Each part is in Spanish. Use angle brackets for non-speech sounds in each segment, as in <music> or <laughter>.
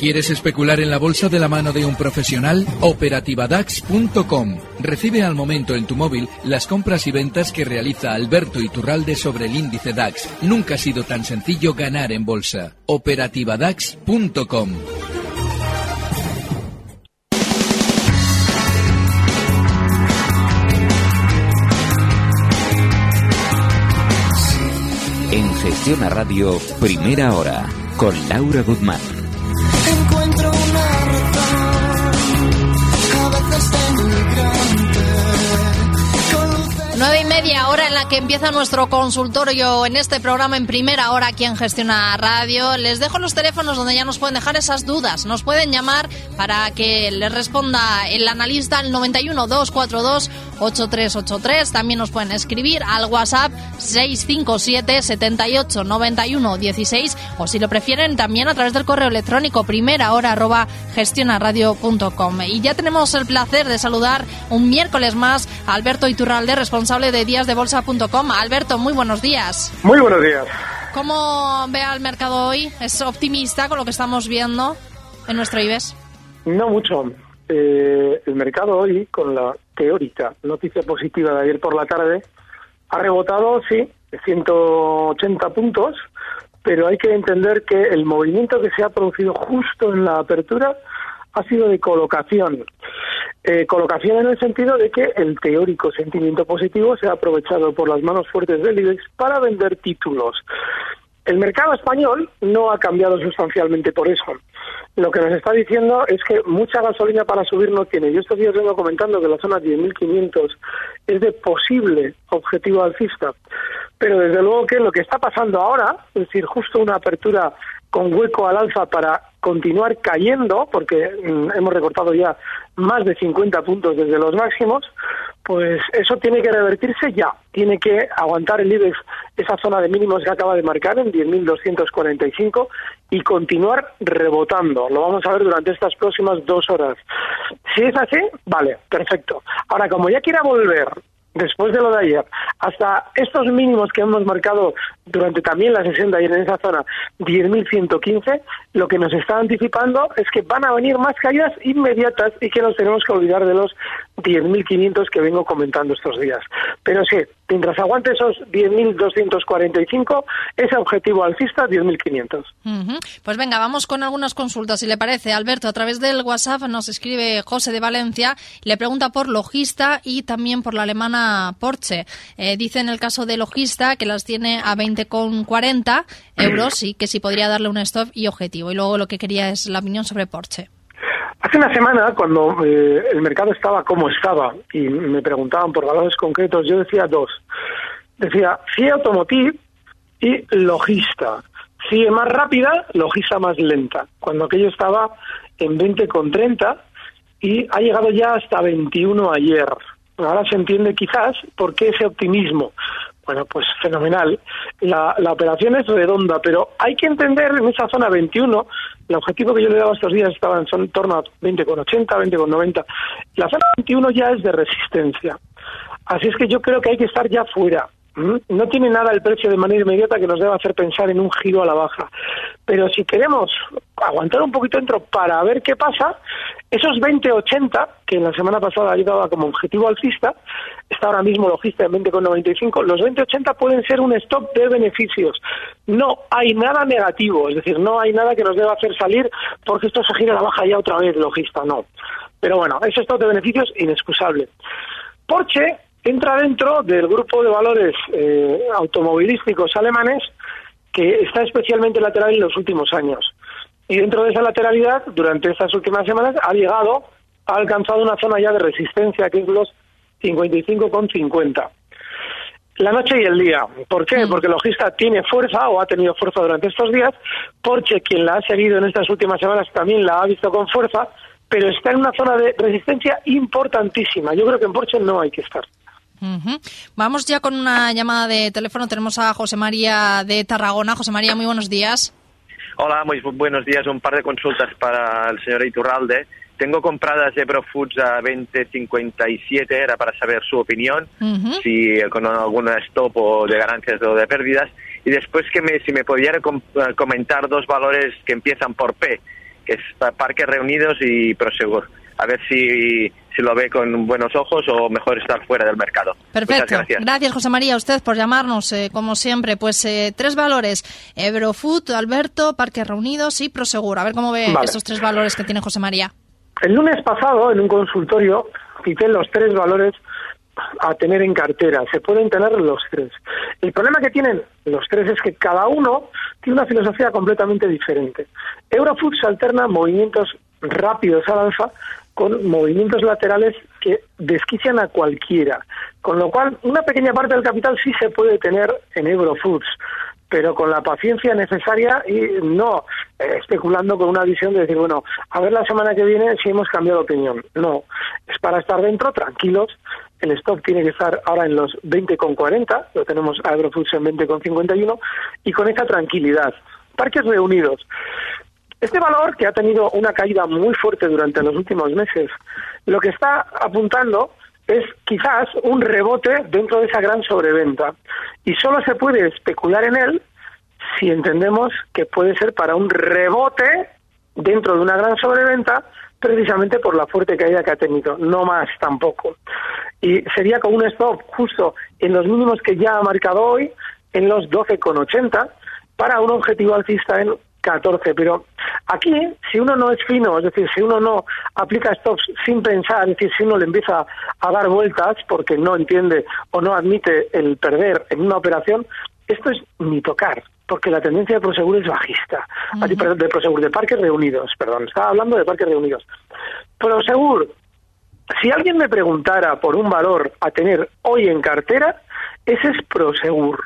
¿Quieres especular en la bolsa de la mano de un profesional? Operativadax.com. Recibe al momento en tu móvil las compras y ventas que realiza Alberto Iturralde sobre el índice DAX. Nunca ha sido tan sencillo ganar en bolsa. Operativadax.com. En Gestión a Radio, primera hora, con Laura Guzmán. Que empieza nuestro consultorio en este programa en primera hora aquí en Gestiona Radio. Les dejo los teléfonos donde ya nos pueden dejar esas dudas. Nos pueden llamar para que les responda el analista al 91 242 8383. También nos pueden escribir al WhatsApp 657 78 91 16 o si lo prefieren también a través del correo electrónico primera hora arroba gestionaradio.com. Y ya tenemos el placer de saludar un miércoles más a Alberto Iturralde, responsable de díasdebolsa.com. Alberto, muy buenos días. Muy buenos días. ¿Cómo ve al mercado hoy? ¿Es optimista con lo que estamos viendo en nuestro IBEX? No mucho. Eh, el mercado hoy, con la teórica noticia positiva de ayer por la tarde, ha rebotado, sí, 180 puntos, pero hay que entender que el movimiento que se ha producido justo en la apertura ha sido de colocación. Eh, colocación en el sentido de que el teórico sentimiento positivo se ha aprovechado por las manos fuertes del IBEX para vender títulos. El mercado español no ha cambiado sustancialmente por eso. Lo que nos está diciendo es que mucha gasolina para subir no tiene. Yo estos días vengo comentando que la zona 10.500 es de posible objetivo alcista. Pero desde luego que lo que está pasando ahora, es decir, justo una apertura con hueco al alza para continuar cayendo, porque mm, hemos recortado ya más de 50 puntos desde los máximos, pues eso tiene que revertirse ya. Tiene que aguantar el IBEX esa zona de mínimos que acaba de marcar en 10.245 y continuar rebotando. Lo vamos a ver durante estas próximas dos horas. Si es así, vale, perfecto. Ahora, como ya quiera volver después de lo de ayer, hasta estos mínimos que hemos marcado durante también la sesión de ayer en esa zona, 10.115, lo que nos está anticipando es que van a venir más caídas inmediatas y que nos tenemos que olvidar de los 10.500 que vengo comentando estos días. Pero sí, mientras aguante esos 10.245, ese objetivo alcista, 10.500. Ujú. Pues venga, vamos con algunas consultas, si le parece. Alberto, a través del WhatsApp nos escribe José de Valencia, le pregunta por Logista y también por la alemana Porsche. Eh, dice en el caso de Logista que las tiene a 20,40 euros y que si podría darle un stop y objetivo. Y luego lo que quería es la opinión sobre Porsche. Hace una semana, cuando eh, el mercado estaba como estaba y me preguntaban por valores concretos, yo decía dos. Decía CIE Automotive y Logista. CIE más rápida, Logista más lenta. Cuando aquello estaba en 20,30 y ha llegado ya hasta 21 ayer. Ahora se entiende quizás por qué ese optimismo. Bueno, pues fenomenal. La, la operación es redonda, pero hay que entender en esa zona 21, el objetivo que yo le daba estos días estaba en en torno a 20,80, 20,90. La zona 21 ya es de resistencia. Así es que yo creo que hay que estar ya fuera. No tiene nada el precio de manera inmediata que nos deba hacer pensar en un giro a la baja. Pero si queremos aguantar un poquito dentro para ver qué pasa, esos 20,80, que la semana pasada ayudaba como objetivo alcista, está ahora mismo logista en 20,95, los 20,80 pueden ser un stop de beneficios. No hay nada negativo, es decir, no hay nada que nos deba hacer salir porque esto se gira a la baja ya otra vez, logista, no. Pero bueno, ese stop de beneficios inexcusable. Porsche entra dentro del grupo de valores eh, automovilísticos alemanes que está especialmente lateral en los últimos años. Y dentro de esa lateralidad, durante estas últimas semanas, ha llegado, ha alcanzado una zona ya de resistencia que es los 55,50. la noche y el día. ¿Por qué? Porque Logista tiene fuerza o ha tenido fuerza durante estos días. Porsche, quien la ha seguido en estas últimas semanas, también la ha visto con fuerza, pero está en una zona de resistencia importantísima. Yo creo que en Porsche no hay que estar. Vamos ya con una llamada de teléfono. Tenemos a José María de Tarragona. José María, muy buenos días. Hola, muy bu- buenos días. Un par de consultas para el señor Iturralde. Tengo compradas Ebro Foods a 20.57, era para saber su opinión, si con alguna stop o de ganancias o de pérdidas. Y después que me, si me pudiera com- comentar dos valores que empiezan por P, que es pa- Parques Reunidos y Prosegur. A ver si, si lo ve con buenos ojos o mejor estar fuera del mercado. Perfecto. Muchas gracias. José María, a usted por llamarnos, eh, como siempre. Pues eh, tres valores: Ebrofood, Alberto, Parques Reunidos y Prosegur. A ver cómo ve Vale. estos tres valores que tiene José María. El lunes pasado, en un consultorio, cité los tres valores a tener en cartera. Se pueden tener los tres. El problema que tienen los tres es que cada uno tiene una filosofía completamente diferente. Eurofoods alterna movimientos rápidos al alza con movimientos laterales que desquician a cualquiera. Con lo cual, una pequeña parte del capital sí se puede tener en Eurofoods pero con la paciencia necesaria y no eh, especulando con una visión de decir, bueno, a ver la semana que viene si hemos cambiado opinión. No, es para estar dentro, tranquilos. El stop tiene que estar ahora en los 20,40, lo tenemos a Agrofoods en 20,51 y con esa tranquilidad. Parques reunidos. Este valor, que ha tenido una caída muy fuerte durante los últimos meses, lo que está apuntando es quizás un rebote dentro de esa gran sobreventa. Y solo se puede especular en él si entendemos que puede ser para un rebote dentro de una gran sobreventa precisamente por la fuerte caída que ha tenido, no más tampoco. Y sería con un stop justo en los mínimos que ya ha marcado hoy, en los 12,80, para un objetivo alcista en 14. Pero aquí, si uno no es fino, es decir, si uno no aplica stops sin pensar, es decir, si uno le empieza a dar vueltas porque no entiende o no admite el perder en una operación, esto es ni tocar, porque la tendencia de Prosegur es bajista. Así, perdón, de Prosegur, de Parques Reunidos, perdón, estaba hablando de Parques Reunidos. Prosegur, si alguien me preguntara por un valor a tener hoy en cartera, ese es Prosegur.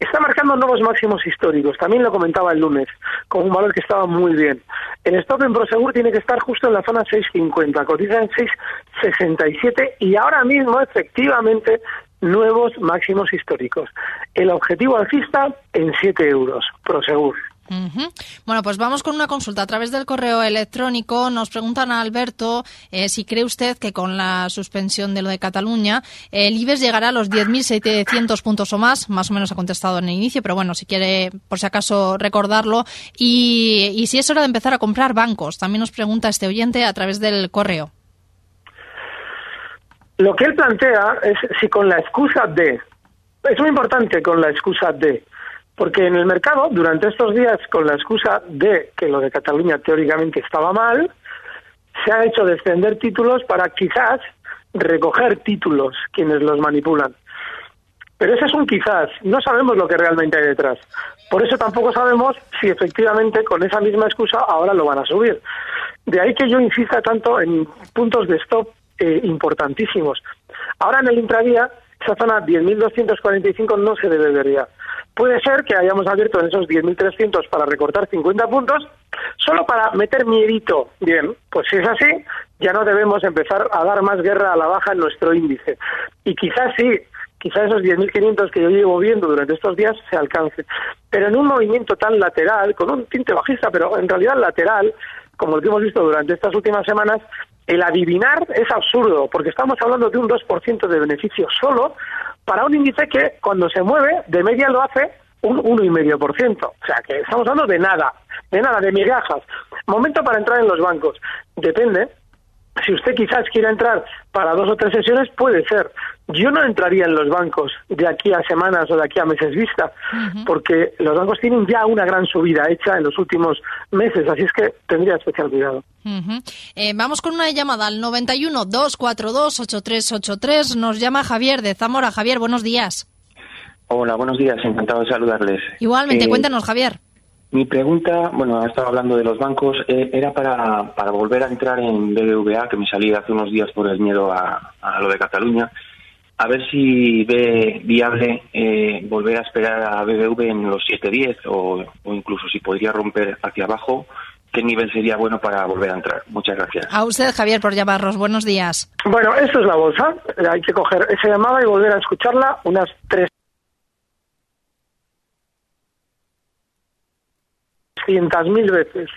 Está marcando nuevos máximos históricos, también lo comentaba el lunes, con un valor que estaba muy bien. El stop en Prosegur tiene que estar justo en la zona 6.50, cotiza en 6.67 y ahora mismo efectivamente nuevos máximos históricos. El objetivo alcista en 7 euros, Prosegur. Bueno, pues vamos con una consulta a través del correo electrónico. Nos preguntan a Alberto eh, si cree usted que con la suspensión de lo de Cataluña el IBEX llegará a los 10.700 puntos o más. Más o menos ha contestado en el inicio, pero bueno, si quiere por si acaso recordarlo. Y, y si es hora de empezar a comprar bancos. También nos pregunta este oyente a través del correo. Lo que él plantea es si con la excusa de, es muy importante con la excusa de, porque en el mercado, durante estos días, con la excusa de que lo de Cataluña teóricamente estaba mal, se ha hecho descender títulos para quizás recoger títulos quienes los manipulan. Pero ese es un quizás, no sabemos lo que realmente hay detrás. Por eso tampoco sabemos si efectivamente con esa misma excusa ahora lo van a subir. De ahí que yo insista tanto en puntos de stop eh, importantísimos. Ahora en el intradía, esa zona 10.245 no se debe ver ya. Puede ser que hayamos abierto en esos 10.300 para recortar 50 puntos, solo para meter miedito. Bien, pues si es así, ya no debemos empezar a dar más guerra a la baja en nuestro índice. Y quizás sí, quizás esos 10.500 que yo llevo viendo durante estos días se alcancen. Pero en un movimiento tan lateral, con un tinte bajista, pero en realidad lateral, como el que hemos visto durante estas últimas semanas, el adivinar es absurdo, porque estamos hablando de un 2% de beneficio solo para un índice que cuando se mueve, de media lo hace un 1,5%. O sea, que estamos hablando de nada, de nada, de migajas. Momento para entrar en los bancos. Depende. Si usted quizás quiera entrar para dos o tres sesiones, puede ser. Yo no entraría en los bancos de aquí a semanas o de aquí a meses vista, porque los bancos tienen ya una gran subida hecha en los últimos meses, así es que tendría especial cuidado. Eh, vamos con una llamada al 91 242 8383. Nos llama Javier de Zamora. Javier, buenos días. Hola, buenos días, encantado de saludarles. Igualmente, Eh, cuéntanos, Javier. Mi pregunta, bueno, ha estado hablando de los bancos, eh, era para, para volver a entrar en BBVA, que me salí hace unos días por el miedo a, a lo de Cataluña. a ver si ve viable eh, volver a esperar a BBV en los 7.10 o, o incluso si podría romper hacia abajo, qué nivel sería bueno para volver a entrar. Muchas gracias. A usted, Javier, por llamarnos. Buenos días. Bueno, esto es la bolsa. Hay que coger esa llamada y volver a escucharla unas tres mil veces.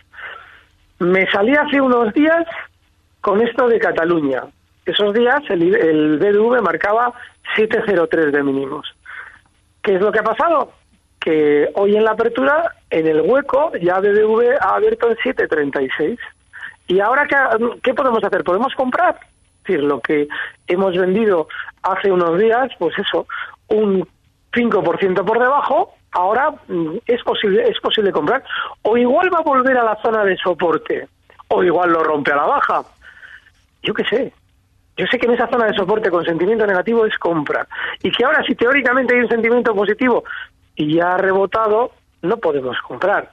Me salí hace unos días con esto de Cataluña. Esos días el, el BDV marcaba 7.03 de mínimos. ¿Qué es lo que ha pasado? Que hoy en la apertura, en el hueco, ya BBV ha abierto en 7.36. ¿Y ahora qué, qué podemos hacer? ¿Podemos comprar? Es decir, lo que hemos vendido hace unos días, pues eso, un 5% por debajo, ahora mm, es posible, es posible comprar. O igual va a volver a la zona de soporte, o igual lo rompe a la baja. Yo qué sé. Yo sé que en esa zona de soporte con sentimiento negativo es compra. Y que ahora, si teóricamente hay un sentimiento positivo y ya ha rebotado, no podemos comprar.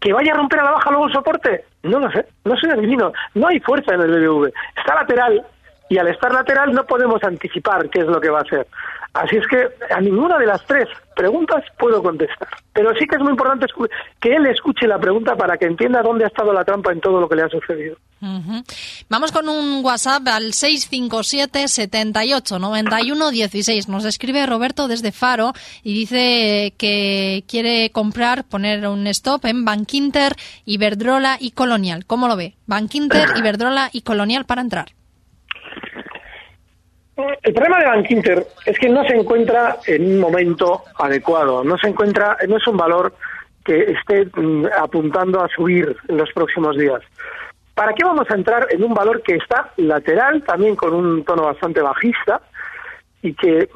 ¿Que vaya a romper a la baja luego el soporte? No lo sé, no soy adivino. No hay fuerza en el BBV. Está lateral y al estar lateral no podemos anticipar qué es lo que va a hacer. Así es que a ninguna de las tres preguntas puedo contestar. Pero sí que es muy importante que él escuche la pregunta para que entienda dónde ha estado la trampa en todo lo que le ha sucedido. Vamos con un WhatsApp al 657 78 91 16. Nos escribe Roberto desde Faro y dice que quiere comprar, poner un stop en Bankinter, Iberdrola y Colonial. ¿Cómo lo ve? Bankinter, <clears throat> Iberdrola y Colonial para entrar. El problema de Bank Inter es que no se encuentra en un momento adecuado, no se encuentra, no es un valor que esté mm, apuntando a subir en los próximos días. ¿Para qué vamos a entrar en un valor que está lateral, también con un tono bastante bajista y que,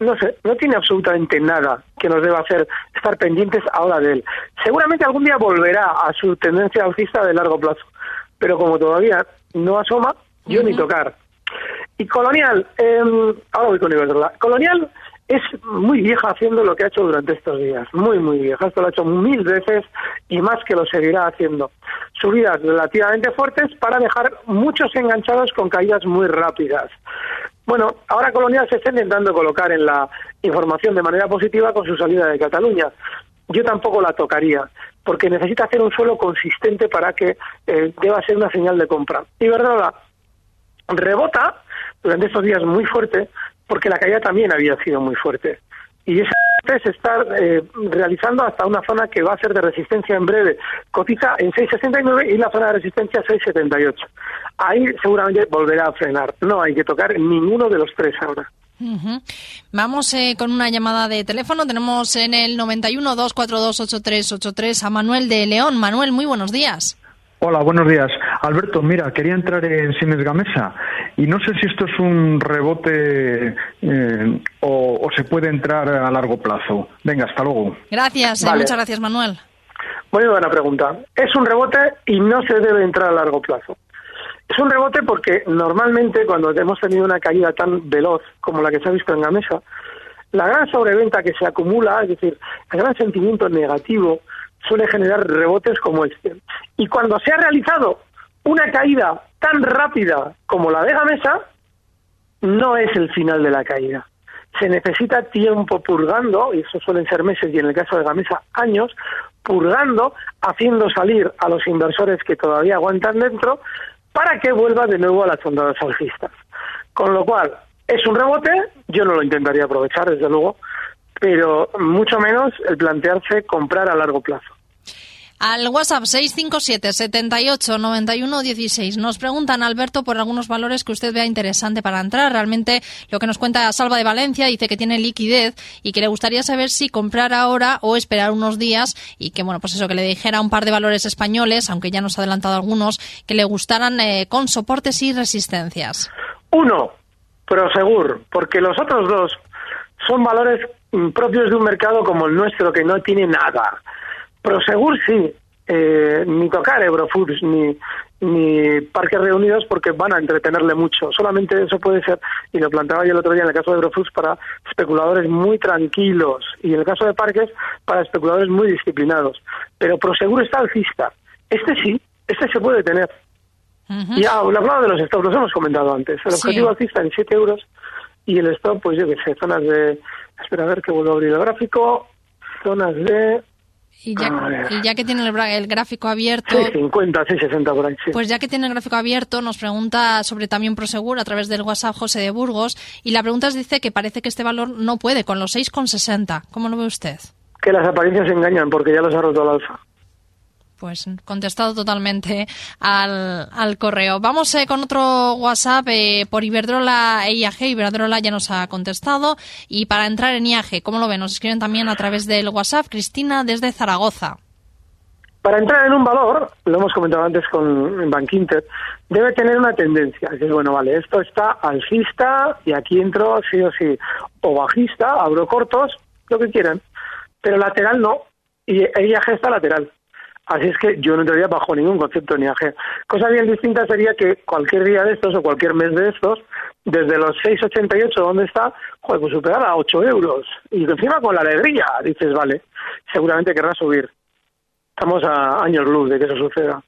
no sé, no tiene absolutamente nada que nos deba hacer estar pendientes ahora de él? Seguramente algún día volverá a su tendencia alcista de largo plazo, pero como todavía no asoma, yo ni tocar. Y Colonial, eh, ahora voy con Iberdrola. Colonial es muy vieja haciendo lo que ha hecho durante estos días, muy, muy vieja. Esto lo ha hecho mil veces y más que lo seguirá haciendo. Subidas relativamente fuertes para dejar muchos enganchados con caídas muy rápidas. Bueno, ahora Colonial se está intentando colocar en la información de manera positiva con su salida de Cataluña. Yo tampoco la tocaría, porque necesita hacer un suelo consistente para que eh, deba ser una señal de compra. Iberdrola rebota durante estos días muy fuerte porque la caída también había sido muy fuerte. Y ese se está eh, realizando hasta una zona que va a ser de resistencia en breve. Cotiza en 6,69 y la zona de resistencia 6,78. Ahí seguramente volverá a frenar. No hay que tocar ninguno de los tres ahora. Vamos eh, con una llamada de teléfono. Tenemos en el 91 242 8383 a Manuel de León. Manuel, muy buenos días. Hola, buenos días. Alberto, mira, quería entrar en Siemens Gamesa y no sé si esto es un rebote eh, o, o se puede entrar a largo plazo. Venga, hasta luego. Gracias, eh, Vale. muchas gracias, Manuel. Muy buena pregunta. Es un rebote y no se debe entrar a largo plazo. Es un rebote porque normalmente cuando hemos tenido una caída tan veloz como la que se ha visto en Gamesa, la gran sobreventa que se acumula, es decir, el gran sentimiento negativo, suele generar rebotes como este. Y cuando se ha realizado una caída tan rápida como la de Gamesa, no es el final de la caída. Se necesita tiempo purgando, y eso suelen ser meses y en el caso de Gamesa años, purgando, haciendo salir a los inversores que todavía aguantan dentro para que vuelva de nuevo a las ondas alcistas. Con lo cual, es un rebote, yo no lo intentaría aprovechar, desde luego, pero mucho menos el plantearse comprar a largo plazo. Al WhatsApp 657 78 91 16 nos preguntan, Alberto, por algunos valores que usted vea interesante para entrar. Realmente lo que nos cuenta Salva de Valencia dice que tiene liquidez y que le gustaría saber si comprar ahora o esperar unos días y que, bueno, pues eso, que le dijera un par de valores españoles, aunque ya nos ha adelantado algunos, que le gustaran eh, con soportes y resistencias. Uno, Prosegur, porque los otros dos son valores mm, propios de un mercado como el nuestro que no tiene nada. Prosegur sí, eh, ni tocar Eurofoods ni, ni Parques Reunidos porque van a entretenerle mucho. Solamente eso puede ser, y lo planteaba yo el otro día en el caso de Eurofoods, para especuladores muy tranquilos y en el caso de Parques para especuladores muy disciplinados. Pero Prosegur está alcista. Este sí, este se puede tener. Ujú. Ya, lo hablaba de los stops, los hemos comentado antes. El Sí. objetivo alcista en 7 euros y el stop, pues yo qué sé, zonas de... Espera a ver que vuelvo a abrir el gráfico. Zonas de... Y ya, A ver. y ya que tiene el, el gráfico abierto, 650, 660 por ahí, sí. pues ya que tiene el gráfico abierto, nos pregunta sobre también Prosegur a través del WhatsApp José de Burgos. Y la pregunta es, dice que parece que este valor no puede con los 6,60. ¿Cómo lo ve usted? Que las apariencias engañan porque ya los ha roto al alza. Pues contestado totalmente al, al correo. Vamos eh, con otro WhatsApp eh, por Iberdrola e IAG. Iberdrola ya nos ha contestado. Y para entrar en IAG, ¿cómo lo ven? Nos escriben también a través del WhatsApp Cristina desde Zaragoza. Para entrar en un valor, lo hemos comentado antes con Bank Inter, debe tener una tendencia. Es decir, bueno, vale, esto está alcista y aquí entro sí o sí. O bajista, abro cortos, lo que quieran. Pero lateral no. Y el IAG está lateral. Así es que yo no entraría bajo ningún concepto ni IAG. Cosa bien distinta sería que cualquier día de estos o cualquier mes de estos, desde los 6,88 donde está, joder, pues superar a 8 euros. Y encima con la alegría, dices, vale, seguramente querrá subir. Estamos a años luz de que eso suceda.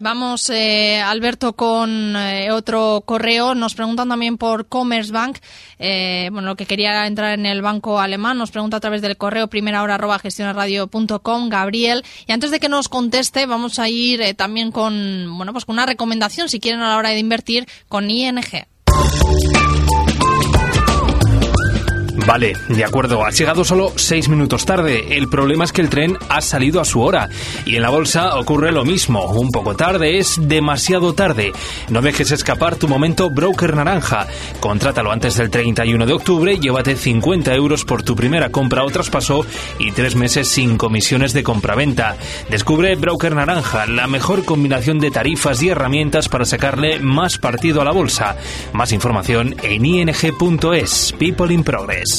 Vamos, eh, Alberto, con eh, otro correo. Nos preguntan también por Commerzbank. Eh, bueno, lo que quería entrar en el banco alemán. Nos pregunta a través del correo primera hora arroba Gabriel. Y antes de que nos conteste, vamos a ir eh, también con, bueno, pues con una recomendación, si quieren a la hora de invertir, con ING. Vale, de acuerdo, has llegado solo seis minutos tarde. El problema es que el tren ha salido a su hora. Y en la bolsa ocurre lo mismo. Un poco tarde es demasiado tarde. No dejes escapar tu momento broker naranja. Contrátalo antes del 31 de octubre, llévate 50 euros por tu primera compra o traspaso y tres meses sin comisiones de compraventa. Descubre Broker Naranja, la mejor combinación de tarifas y herramientas para sacarle más partido a la bolsa. Más información en ing.es. People in Progress.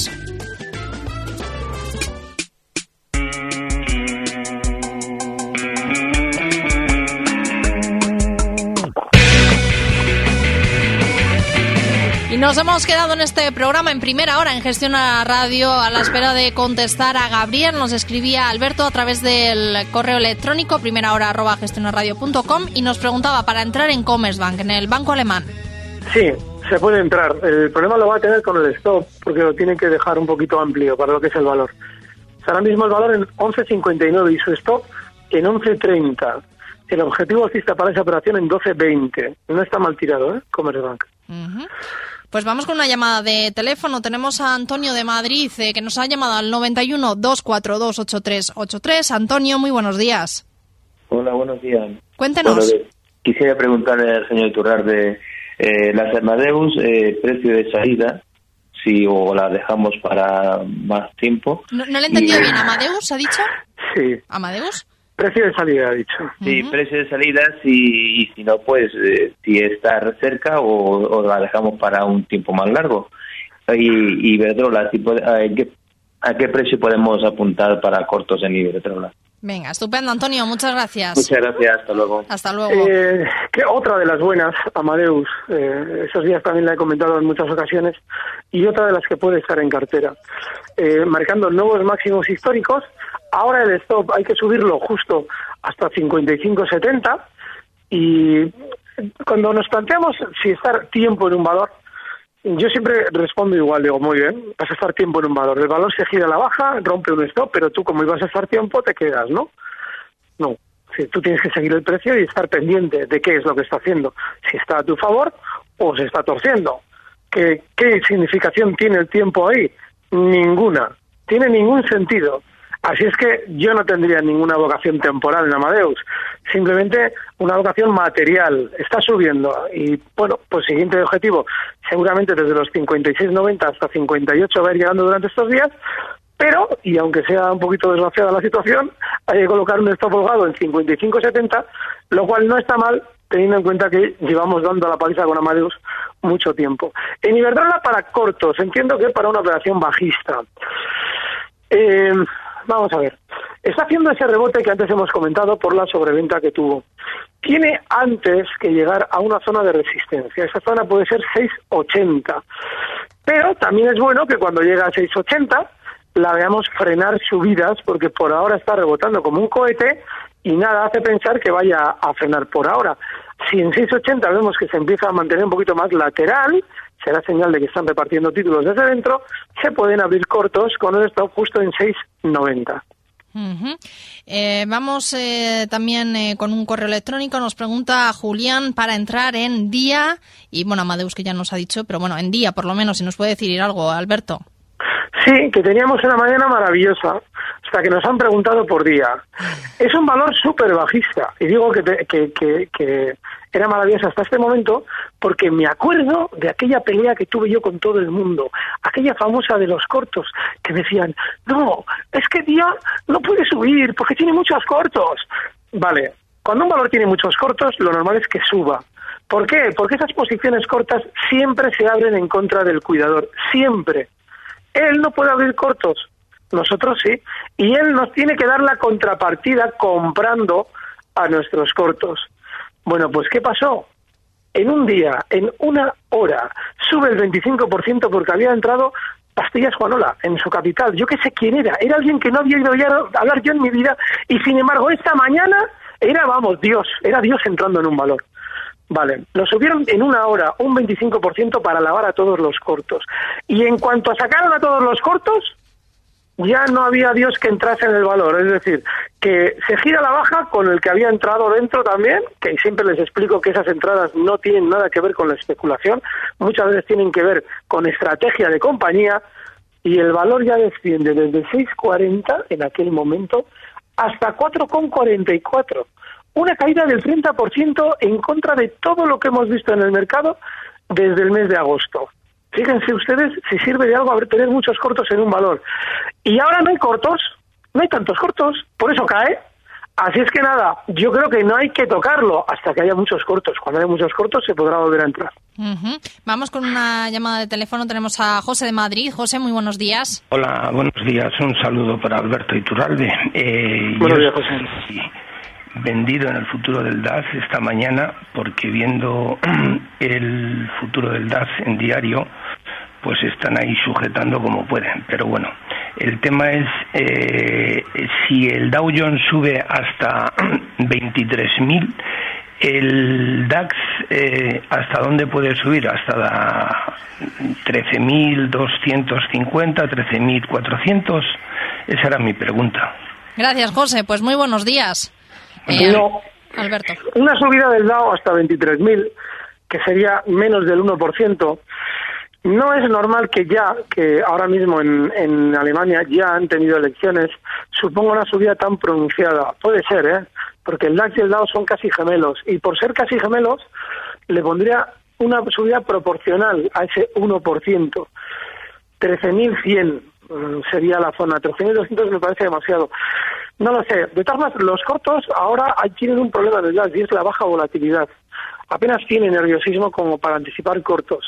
Y nos hemos quedado en este programa en primera hora en Gestión Radio a la espera de contestar a Gabriel. Nos escribía Alberto a través del correo electrónico primera hora arroba y nos preguntaba para entrar en Commerzbank, en el banco alemán. Sí, se puede entrar. El problema lo va a tener con el stop, porque lo tiene que dejar un poquito amplio para lo que es el valor. Ahora mismo el valor en 11.59 y su stop en 11.30. El objetivo alcista para esa operación en 12.20. No está mal tirado, ¿eh? Commerzbank. Ujú. Pues vamos con una llamada de teléfono. Tenemos a Antonio de Madrid eh, que nos ha llamado al 91 242 8383. Antonio, muy buenos días. Hola, buenos días. Cuéntenos. Bueno, quisiera preguntarle al señor Iturralde, eh, las Armadeus, eh, precio de salida, si o la dejamos para más tiempo. No, no le he entendido Y- bien. ¿Amadeus ha dicho? Sí. ¿Amadeus? Precio de salida, ha dicho. Sí, precio de salida, si, y si no, pues eh, si está cerca o, o la dejamos para un tiempo más largo. Y, y Iberdrola, si puede- a, qué, ¿a qué precio podemos apuntar para cortos en Iberdrola? Venga, estupendo, Antonio. Muchas gracias. Muchas gracias, hasta luego. Hasta luego. Eh, que otra de las buenas, Amadeus, eh, esos días también la he comentado en muchas ocasiones, y otra de las que puede estar en cartera, eh, marcando nuevos máximos históricos. Ahora el stop hay que subirlo justo hasta 55.70 y cuando nos planteamos si estar tiempo en un valor, yo siempre respondo igual, digo, muy bien, vas a estar tiempo en un valor. El valor se gira a la baja, rompe un stop, pero tú como ibas a estar tiempo te quedas, ¿no? No, Sí, tú tienes que seguir el precio y estar pendiente de qué es lo que está haciendo, si está a tu favor o se está torciendo. ¿Qué, qué significación tiene el tiempo ahí? Ninguna. Tiene ningún sentido. Así es que yo no tendría ninguna vocación temporal en Amadeus, simplemente una vocación material. Está subiendo y, bueno, pues siguiente objetivo, seguramente desde los 56.90 hasta 58 va a ir llegando durante estos días, pero, y aunque sea un poquito desgraciada la situación, hay que colocar un stop holgado en 55.70, lo cual no está mal teniendo en cuenta que llevamos dando la paliza con Amadeus mucho tiempo. En Iberdrola para cortos, entiendo que para una operación bajista. Eh, vamos a ver. Está haciendo ese rebote que antes hemos comentado por la sobreventa que tuvo. Tiene antes que llegar a una zona de resistencia. Esa zona puede ser 6,80. Pero también es bueno que cuando llega a 6,80 la veamos frenar subidas porque por ahora está rebotando como un cohete y nada hace pensar que vaya a frenar por ahora. Si en 6.80 vemos que se empieza a mantener un poquito más lateral, será señal de que están repartiendo títulos desde dentro, se pueden abrir cortos con el stop justo en 6.90. Ujú. Eh, vamos eh, también eh, con un correo electrónico. Nos pregunta Julián para entrar en día. Y bueno, Amadeus que ya nos ha dicho, pero bueno, en día por lo menos, si nos puede decir algo, Alberto. Sí, que teníamos una mañana maravillosa, hasta que nos han preguntado por día. Es un valor súper bajista, y digo que, te- que, que, que era maravillosa hasta este momento porque me acuerdo de aquella pelea que tuve yo con todo el mundo, aquella famosa de los cortos, que decían, no, es que día no puede subir porque tiene muchos cortos. Vale, cuando un valor tiene muchos cortos, lo normal es que suba. ¿Por qué? Porque esas posiciones cortas siempre se abren en contra del cuidador, siempre. Él no puede abrir cortos, nosotros sí, y él nos tiene que dar la contrapartida comprando a nuestros cortos. Bueno, pues ¿qué pasó? En un día, en una hora, sube el 25% porque había entrado Pastillas Juanola en su capital. Yo qué sé quién era, era alguien que no había oído hablar yo en mi vida y sin embargo esta mañana era, vamos, Dios, era Dios entrando en un valor. Vale, lo subieron en una hora un 25% para lavar a todos los cortos. Y en cuanto sacaron a todos los cortos, ya no había Dios que entrase en el valor. Es decir, que se gira la baja con el que había entrado dentro también, que siempre les explico que esas entradas no tienen nada que ver con la especulación, muchas veces tienen que ver con estrategia de compañía, y el valor ya desciende desde 6,40 en aquel momento hasta 4,44 una caída del 30% en contra de todo lo que hemos visto en el mercado desde el mes de agosto. Fíjense ustedes si sirve de algo haber tener muchos cortos en un valor. Y ahora no hay cortos, no hay tantos cortos, por eso cae. Así es que nada, yo creo que no hay que tocarlo hasta que haya muchos cortos. Cuando haya muchos cortos se podrá volver a entrar. Vamos con una llamada de teléfono. Tenemos a José de Madrid. José, muy buenos días. Hola, buenos días. Un saludo para Alberto Iturralde. Eh, Buenos días, estoy vendido en el futuro del DAS esta mañana porque viendo <clears throat> el futuro del DAS en diario, pues están ahí sujetando como pueden. Pero bueno, el tema es eh, si el Dow Jones sube hasta <clears throat> 23.000, el DAX, eh, ¿hasta dónde puede subir? Hasta la 13.250, 13.400. Esa era mi pregunta. Gracias, José. Pues muy buenos días. Eh, No. Alberto. Una subida del DAO hasta 23.000, que sería menos del 1%, no es normal que ya, que ahora mismo en, en Alemania ya han tenido elecciones, suponga una subida tan pronunciada. Puede ser, ¿eh? Porque el DAX y el DAO son casi gemelos. Y por ser casi gemelos, le pondría una subida proporcional a ese 1%. 13.100 mm, sería la zona. 13.200 me parece demasiado. No lo sé. De todas maneras, los cortos ahora tienen un problema en el DAX y es la baja volatilidad. Apenas tiene nerviosismo como para anticipar cortos.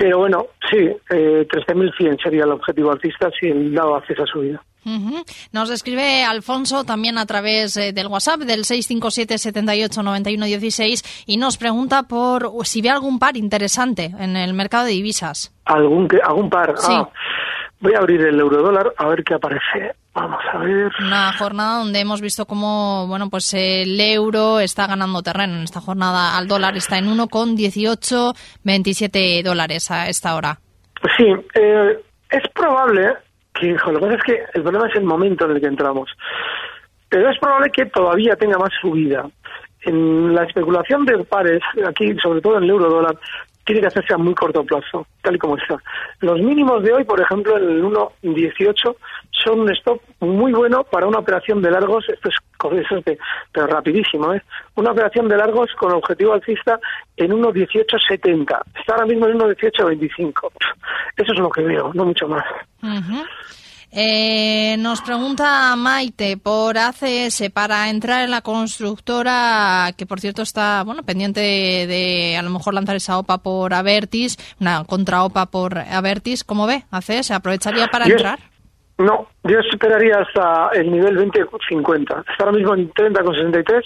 Pero bueno, sí, eh, 13.100 sería el objetivo alcista si el DAO hace esa subida. Ujú. Nos escribe Alfonso también a través eh, del WhatsApp del 657 78 91 16 y nos pregunta por si ve algún par interesante en el mercado de divisas. ¿Algún, algún par? Sí. Ah, voy a abrir el eurodólar a ver qué aparece. Vamos a ver. Una jornada donde hemos visto cómo bueno, pues el euro está ganando terreno. En esta jornada al dólar está en 1,18, 27 dólares a esta hora. Sí, eh, es probable que, hijo, lo que pasa es que el problema es el momento en el que entramos. Pero es probable que todavía tenga más subida. En la especulación de pares, aquí, sobre todo en el euro dólar, tiene que hacerse a muy corto plazo, tal y como está. Los mínimos de hoy, por ejemplo, el 1.18, son un stop muy bueno para una operación de largos, esto es, eso es de- pero rapidísimo, ¿eh? Una operación de largos con objetivo alcista en 1.1870. Está ahora mismo en 1.1825. Eso es lo que veo, no mucho más. Ujú. Eh, nos pregunta Maite por ACS para entrar en la constructora, que por cierto está bueno pendiente de, de a lo mejor lanzar esa OPA por Avertis, una contra OPA por Avertis. ¿Cómo ve? ACS aprovecharía para Yo- entrar. No, yo esperaría hasta el nivel 20.50. Está ahora mismo en 30,63.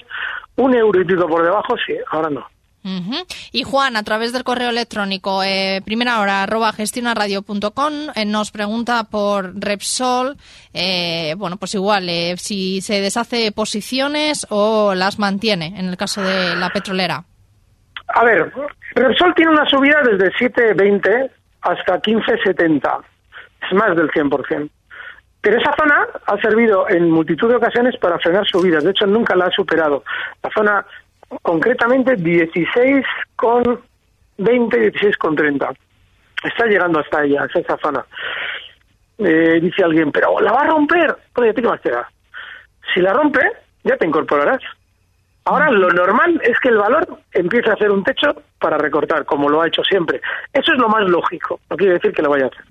Un euro y pico por debajo, sí, ahora no. Ujú. Y Juan, a través del correo electrónico, eh, primera hora, arroba gestionaradio.com, eh, nos pregunta por Repsol, eh, bueno, pues igual, eh, si se deshace posiciones o las mantiene, en el caso de la petrolera. A ver, Repsol tiene una subida desde 7.20 hasta 15.70. Es más del 100%. Pero esa zona ha servido en multitud de ocasiones para frenar subidas. De hecho, nunca la ha superado. La zona, concretamente, 16 con 20, 16 con 30. Está llegando hasta ella, hasta esa zona. Eh, dice alguien, pero la va a romper. Oye, ¿qué más te da? Si la rompe, ya te incorporarás. Ahora lo normal es que el valor empiece a hacer un techo para recortar, como lo ha hecho siempre. Eso es lo más lógico, no quiere decir que lo vaya a hacer.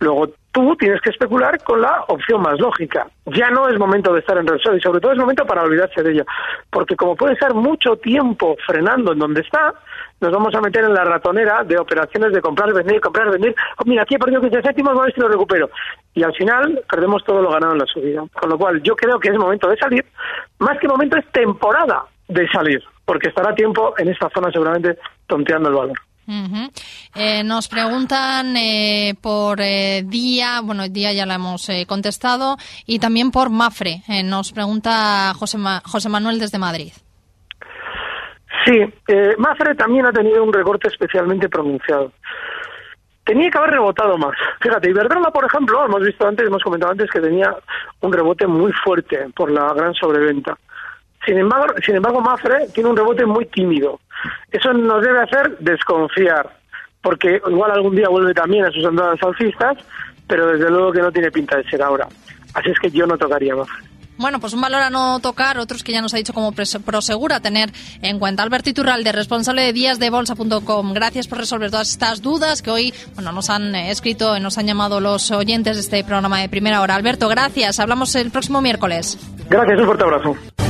Luego tú tienes que especular con la opción más lógica. Ya no es momento de estar en Repsol y sobre todo es momento para olvidarse de ella. Porque como puede estar mucho tiempo frenando en donde está, nos vamos a meter en la ratonera de operaciones de comprar, vender, comprar, vender. Oh, mira, aquí he perdido 15 céntimos, a ver si lo recupero. Y al final perdemos todo lo ganado en la subida. Con lo cual yo creo que es momento de salir. Más que momento es temporada de salir. Porque estará tiempo en esta zona seguramente tonteando el valor. Eh, nos preguntan eh, por eh, día, bueno, día ya la hemos eh, contestado, y también por Mafre. Nos pregunta José, José Manuel desde Madrid. Sí, Mafre también ha tenido un recorte especialmente pronunciado. Tenía que haber rebotado más. Fíjate, Iberdrola, por ejemplo, hemos visto antes, hemos comentado antes que tenía un rebote muy fuerte por la gran sobreventa. Sin embargo, sin embargo, Mafre tiene un rebote muy tímido. Eso nos debe hacer desconfiar, porque igual algún día vuelve también a sus andadas alcistas, pero desde luego que no tiene pinta de ser ahora. Así es que yo no tocaría Mafre. Bueno, pues un valor a no tocar, otros que ya nos ha dicho como prosegura tener en cuenta. Alberto Iturralde, responsable de díasdebolsa.com. Gracias por resolver todas estas dudas que hoy bueno, nos han eh, escrito y nos han llamado los oyentes de este programa de primera hora. Alberto, gracias. Hablamos el próximo miércoles. Gracias, un fuerte abrazo.